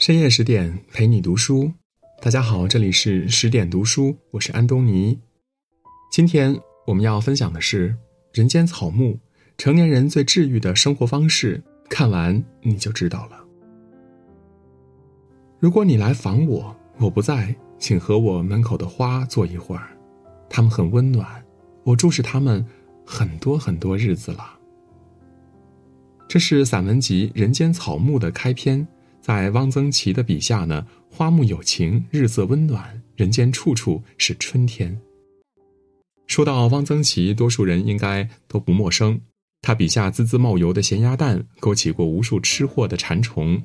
深夜十点陪你读书，大家好，这里是十点读书，我是安东尼。今天我们要分享的是《人间草木》，成年人最治愈的生活方式。看完你就知道了。如果你来访我，我不在，请和我门口的花坐一会儿，它们很温暖，我注视它们很多很多日子了。这是散文集《人间草木》的开篇。在汪曾祺的笔下呢，花木有情，日色温暖，人间处处是春天。说到汪曾祺，多数人应该都不陌生。他笔下滋滋冒油的咸鸭蛋，勾起过无数吃货的馋虫。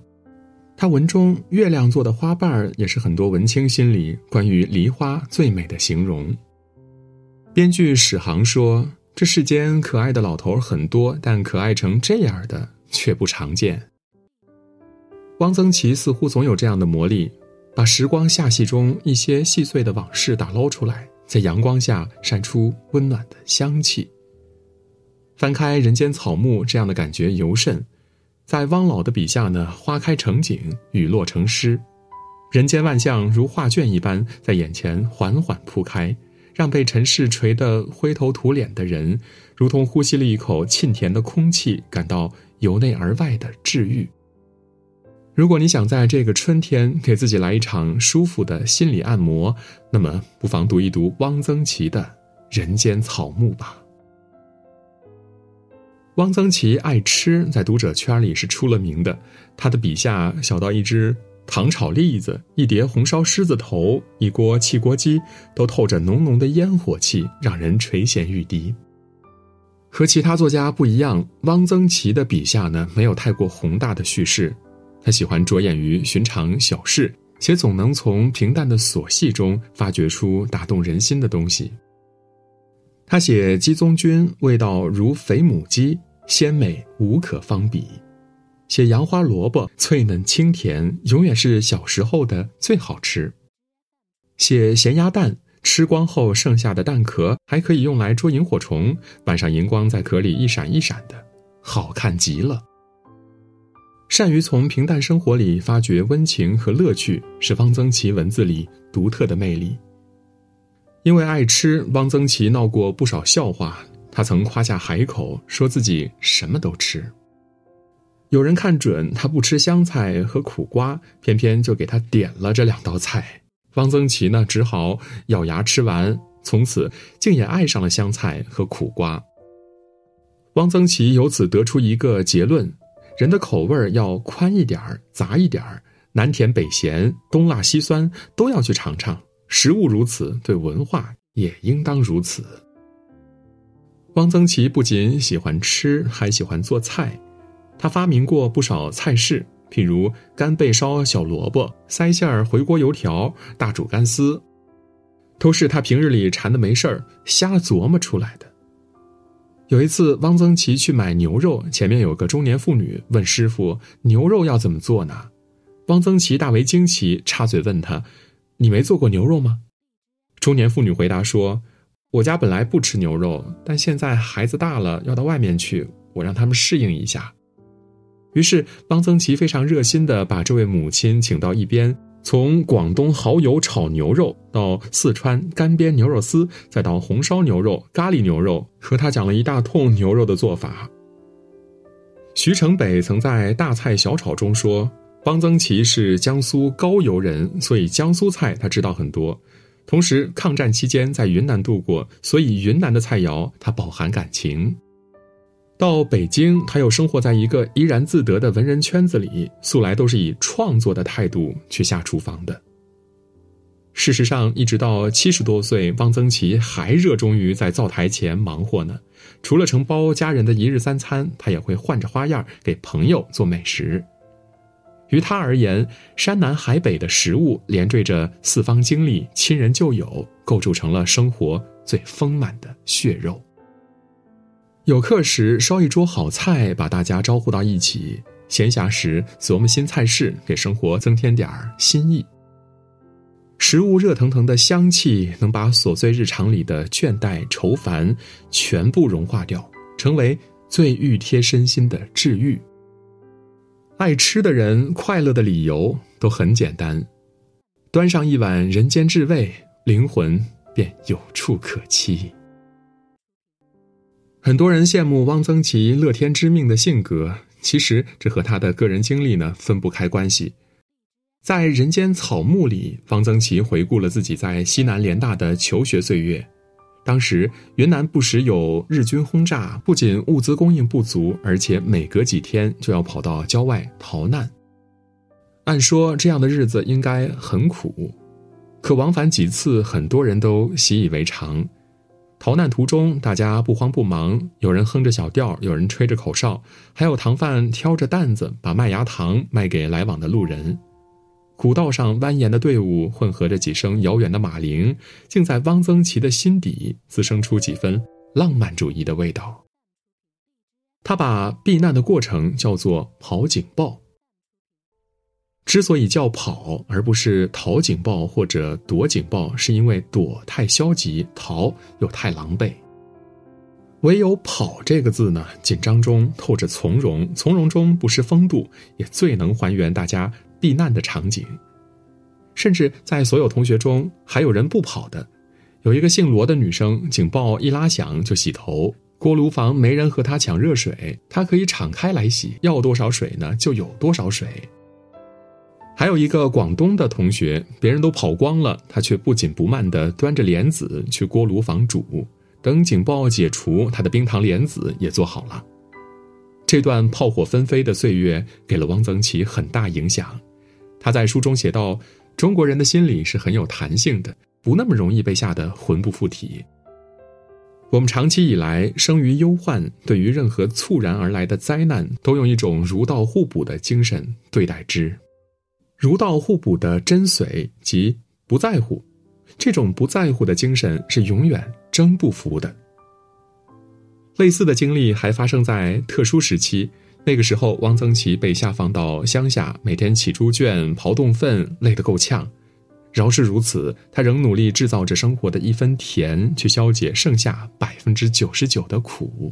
他文中月亮做的花瓣儿，也是很多文青心里关于梨花最美的形容。编剧史航说：“这世间可爱的老头很多，但可爱成这样的却不常见。”汪曾祺似乎总有这样的魔力，把时光下戏中一些细碎的往事打捞出来，在阳光下晒出温暖的香气。翻开《人间草木》，这样的感觉尤甚。在汪老的笔下呢，花开成景，雨落成诗，人间万象如画卷一般在眼前缓缓铺开，让被尘世锤得灰头土脸的人，如同呼吸了一口沁甜的空气，感到由内而外的治愈。如果你想在这个春天给自己来一场舒服的心理按摩，那么不妨读一读汪曾祺的《人间草木》吧。汪曾祺爱吃，在读者圈里是出了名的。他的笔下，小到一只糖炒栗子、一碟红烧狮子头、一锅汽锅鸡，都透着浓浓的烟火气，让人垂涎欲滴。和其他作家不一样，汪曾祺的笔下呢，没有太过宏大的叙事。他喜欢着眼于寻常小事，且总能从平淡的琐细中发掘出打动人心的东西。他写鸡枞菌，味道如肥母鸡，鲜美无可方比；写杨花萝卜，脆嫩清甜，永远是小时候的最好吃。写咸鸭蛋，吃光后剩下的蛋壳还可以用来捉萤火虫，晚上荧光在壳里一闪一闪的，好看极了。善于从平淡生活里发掘温情和乐趣，是汪曾祺文字里独特的魅力。因为爱吃，汪曾祺闹过不少笑话。他曾夸下海口，说自己什么都吃。有人看准他不吃香菜和苦瓜，偏偏就给他点了这两道菜。汪曾祺呢，只好咬牙吃完，从此竟也爱上了香菜和苦瓜。汪曾祺由此得出一个结论。人的口味要宽一点儿，杂一点儿，南甜北咸，东辣西酸，都要去尝尝。食物如此，对文化也应当如此。汪曾祺不仅喜欢吃，还喜欢做菜。他发明过不少菜式，譬如干贝烧小萝卜、塞馅儿回锅油条、大煮干丝，都是他平日里馋的没事儿瞎琢磨出来的。有一次，汪曾祺去买牛肉，前面有个中年妇女问师傅：“牛肉要怎么做呢？”汪曾祺大为惊奇，插嘴问他：“你没做过牛肉吗？”中年妇女回答说：“我家本来不吃牛肉，但现在孩子大了，要到外面去，我让他们适应一下。”于是，汪曾祺非常热心的把这位母亲请到一边。从广东蚝油炒牛肉到四川干煸牛肉丝，再到红烧牛肉、咖喱牛肉，和他讲了一大通牛肉的做法。徐成北曾在《大菜小炒》中说，汪曾祺是江苏高邮人，所以江苏菜他知道很多。同时，抗战期间在云南度过，所以云南的菜肴他饱含感情。到北京，他又生活在一个怡然自得的文人圈子里，素来都是以创作的态度去下厨房的。事实上，一直到七十多岁，汪曾祺还热衷于在灶台前忙活呢。除了承包家人的一日三餐，他也会换着花样给朋友做美食。于他而言，山南海北的食物连缀着四方经历、亲人旧友，构筑成了生活最丰满的血肉。有课时烧一桌好菜，把大家招呼到一起；闲暇时琢磨新菜式，给生活增添点儿新意。食物热腾腾的香气，能把琐碎日常里的倦怠愁烦全部融化掉，成为最愈贴身心的治愈。爱吃的人快乐的理由都很简单：端上一碗人间至味，灵魂便有处可栖。很多人羡慕汪曾祺乐天知命的性格，其实这和他的个人经历呢分不开关系。在《人间草木》里，汪曾祺回顾了自己在西南联大的求学岁月。当时云南不时有日军轰炸，不仅物资供应不足，而且每隔几天就要跑到郊外逃难。按说这样的日子应该很苦，可往返几次，很多人都习以为常。逃难途中，大家不慌不忙，有人哼着小调，有人吹着口哨，还有糖贩挑着担子把麦芽糖卖给来往的路人。古道上蜿蜒的队伍，混合着几声遥远的马铃，竟在汪曾祺的心底滋生出几分浪漫主义的味道。他把避难的过程叫做“跑警报”。之所以叫“跑”而不是“逃警报”或者“躲警报”，是因为“躲”太消极，“逃”又太狼狈。唯有“跑”这个字呢，紧张中透着从容，从容中不失风度，也最能还原大家。避难的场景，甚至在所有同学中还有人不跑的。有一个姓罗的女生，警报一拉响就洗头，锅炉房没人和她抢热水，她可以敞开来洗，要多少水呢就有多少水。还有一个广东的同学，别人都跑光了，他却不紧不慢地端着莲子去锅炉房煮，等警报解除，他的冰糖莲子也做好了。这段炮火纷飞的岁月给了汪曾祺很大影响。他在书中写道：“中国人的心理是很有弹性的，不那么容易被吓得魂不附体。我们长期以来生于忧患，对于任何猝然而来的灾难，都用一种如道互补的精神对待之。如道互补的真髓即不在乎，这种不在乎的精神是永远征不服的。类似的经历还发生在特殊时期。”那个时候，汪曾祺被下放到乡下，每天起猪圈、刨洞粪，累得够呛。饶是如此，他仍努力制造着生活的一分甜，去消解剩下百分之九十九的苦。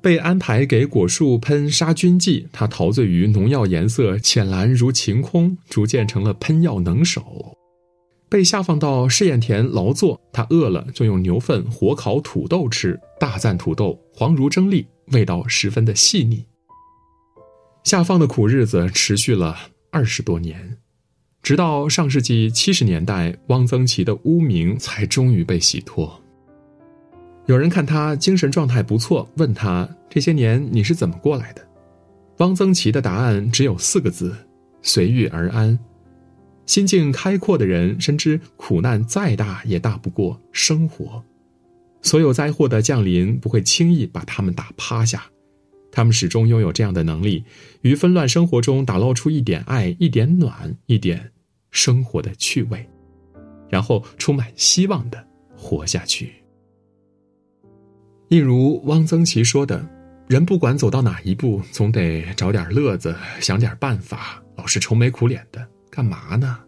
被安排给果树喷杀菌剂，他陶醉于农药颜色浅蓝如晴空，逐渐成了喷药能手。被下放到试验田劳作，他饿了就用牛粪火烤土豆吃，大赞土豆黄如蒸栗，味道十分的细腻。下放的苦日子持续了二十多年，直到上世纪七十年代，汪曾祺的污名才终于被洗脱。有人看他精神状态不错，问他这些年你是怎么过来的？汪曾祺的答案只有四个字：随遇而安。心境开阔的人深知，苦难再大也大不过生活。所有灾祸的降临不会轻易把他们打趴下。他们始终拥有这样的能力，于纷乱生活中打捞出一点爱、一点暖、一点生活的趣味，然后充满希望的活下去。一如汪曾祺说的：“人不管走到哪一步，总得找点乐子，想点办法，老是愁眉苦脸的，干嘛呢？”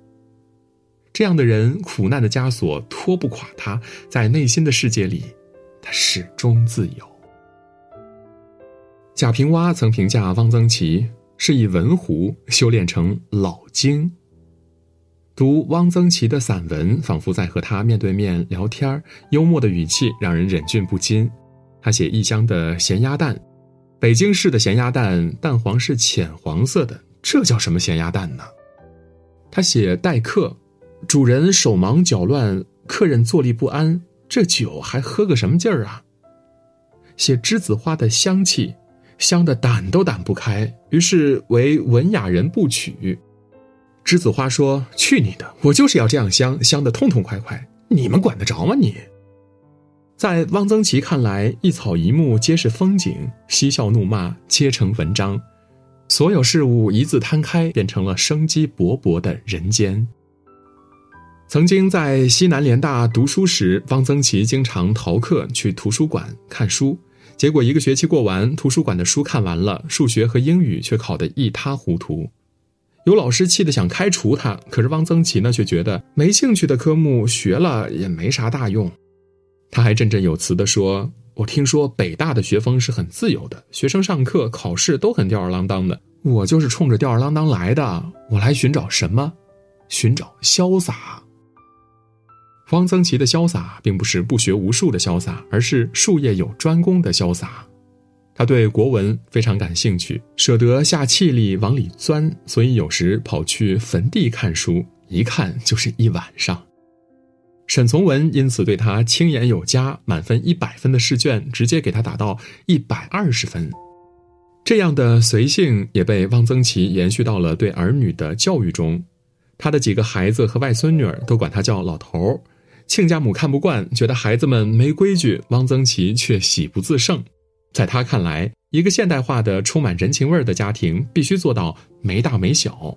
这样的人，苦难的枷锁拖不垮他，在内心的世界里，他始终自由。贾平凹曾评价汪曾祺是以文狐修炼成老精。读汪曾祺的散文，仿佛在和他面对面聊天幽默的语气让人忍俊不禁。他写异乡的咸鸭蛋，北京市的咸鸭蛋蛋黄是浅黄色的，这叫什么咸鸭蛋呢？他写待客，主人手忙脚乱，客人坐立不安，这酒还喝个什么劲儿啊？写栀子花的香气。香的掸都掸不开，于是为文雅人不取。栀子花说：“去你的！我就是要这样香，香的痛痛快快。你们管得着吗？你。”在汪曾祺看来，一草一木皆是风景，嬉笑怒骂皆成文章，所有事物一字摊开，变成了生机勃勃的人间。曾经在西南联大读书时，汪曾祺经常逃课去图书馆看书。结果一个学期过完，图书馆的书看完了，数学和英语却考得一塌糊涂。有老师气得想开除他，可是汪曾祺呢却觉得没兴趣的科目学了也没啥大用。他还振振有词地说：“我听说北大的学风是很自由的，学生上课考试都很吊儿郎当的，我就是冲着吊儿郎当来的，我来寻找什么？寻找潇洒。汪曾祺的潇洒，并不是不学无术的潇洒，而是术业有专攻的潇洒。他对国文非常感兴趣，舍得下气力往里钻，所以有时跑去坟地看书，一看就是一晚上。沈从文因此对他轻言有加，满分一百分的试卷直接给他打到一百二十分。这样的随性也被汪曾祺延续到了对儿女的教育中，他的几个孩子和外孙女儿都管他叫老头儿。亲家母看不惯，觉得孩子们没规矩，汪曾祺却喜不自胜。在他看来，一个现代化的、充满人情味的家庭必须做到没大没小，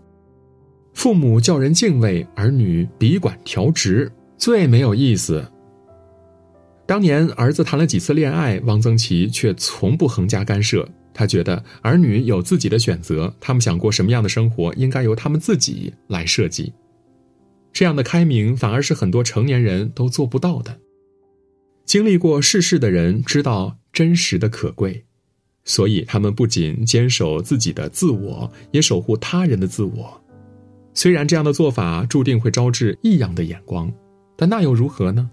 父母叫人敬畏，儿女笔管调直，最没有意思。当年儿子谈了几次恋爱，汪曾祺却从不横加干涉。他觉得儿女有自己的选择，他们想过什么样的生活，应该由他们自己来设计。这样的开明，反而是很多成年人都做不到的。经历过世事的人知道。真实的可贵，所以他们不仅坚守自己的自我，也守护他人的自我。虽然这样的做法注定会招致异样的眼光，但那又如何呢？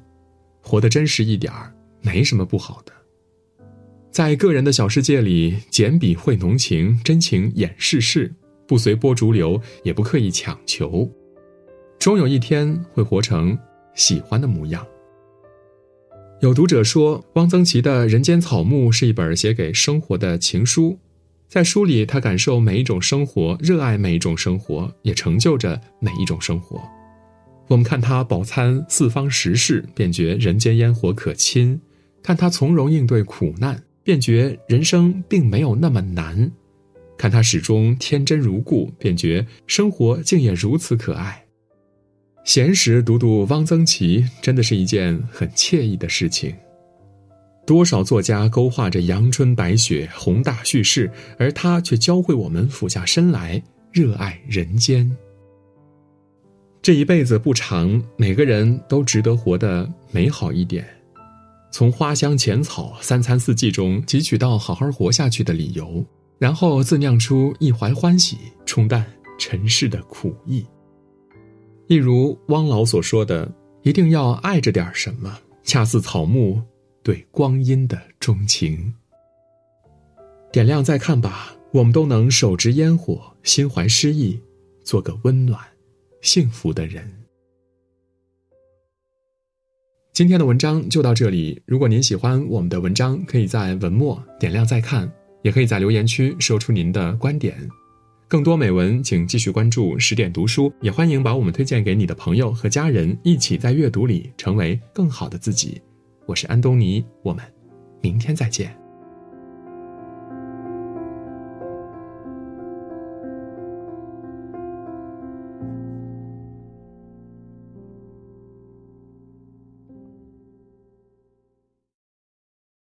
活得真实一点儿，没什么不好的。在个人的小世界里，简笔绘浓情，真情掩世事，不随波逐流，也不刻意强求，终有一天会活成喜欢的模样。有读者说，汪曾祺的《人间草木》是一本写给生活的情书，在书里，他感受每一种生活，热爱每一种生活，也成就着每一种生活。我们看他饱餐四方食事，便觉人间烟火可亲；看他从容应对苦难，便觉人生并没有那么难；看他始终天真如故，便觉生活竟也如此可爱。闲时读读汪曾祺，真的是一件很惬意的事情。多少作家勾画着阳春白雪、宏大叙事，而他却教会我们俯下身来热爱人间。这一辈子不长，每个人都值得活得美好一点，从花香浅草、三餐四季中汲取到好好活下去的理由，然后自酿出一怀欢喜，冲淡尘世的苦意。一如汪老所说的，一定要爱着点什么，恰似草木对光阴的钟情。点亮再看吧，我们都能手执烟火，心怀诗意，做个温暖、幸福的人。今天的文章就到这里。如果您喜欢我们的文章，可以在文末点亮再看，也可以在留言区说出您的观点。更多美文，请继续关注十点读书，也欢迎把我们推荐给你的朋友和家人，一起在阅读里成为更好的自己。我是安东尼，我们明天再见。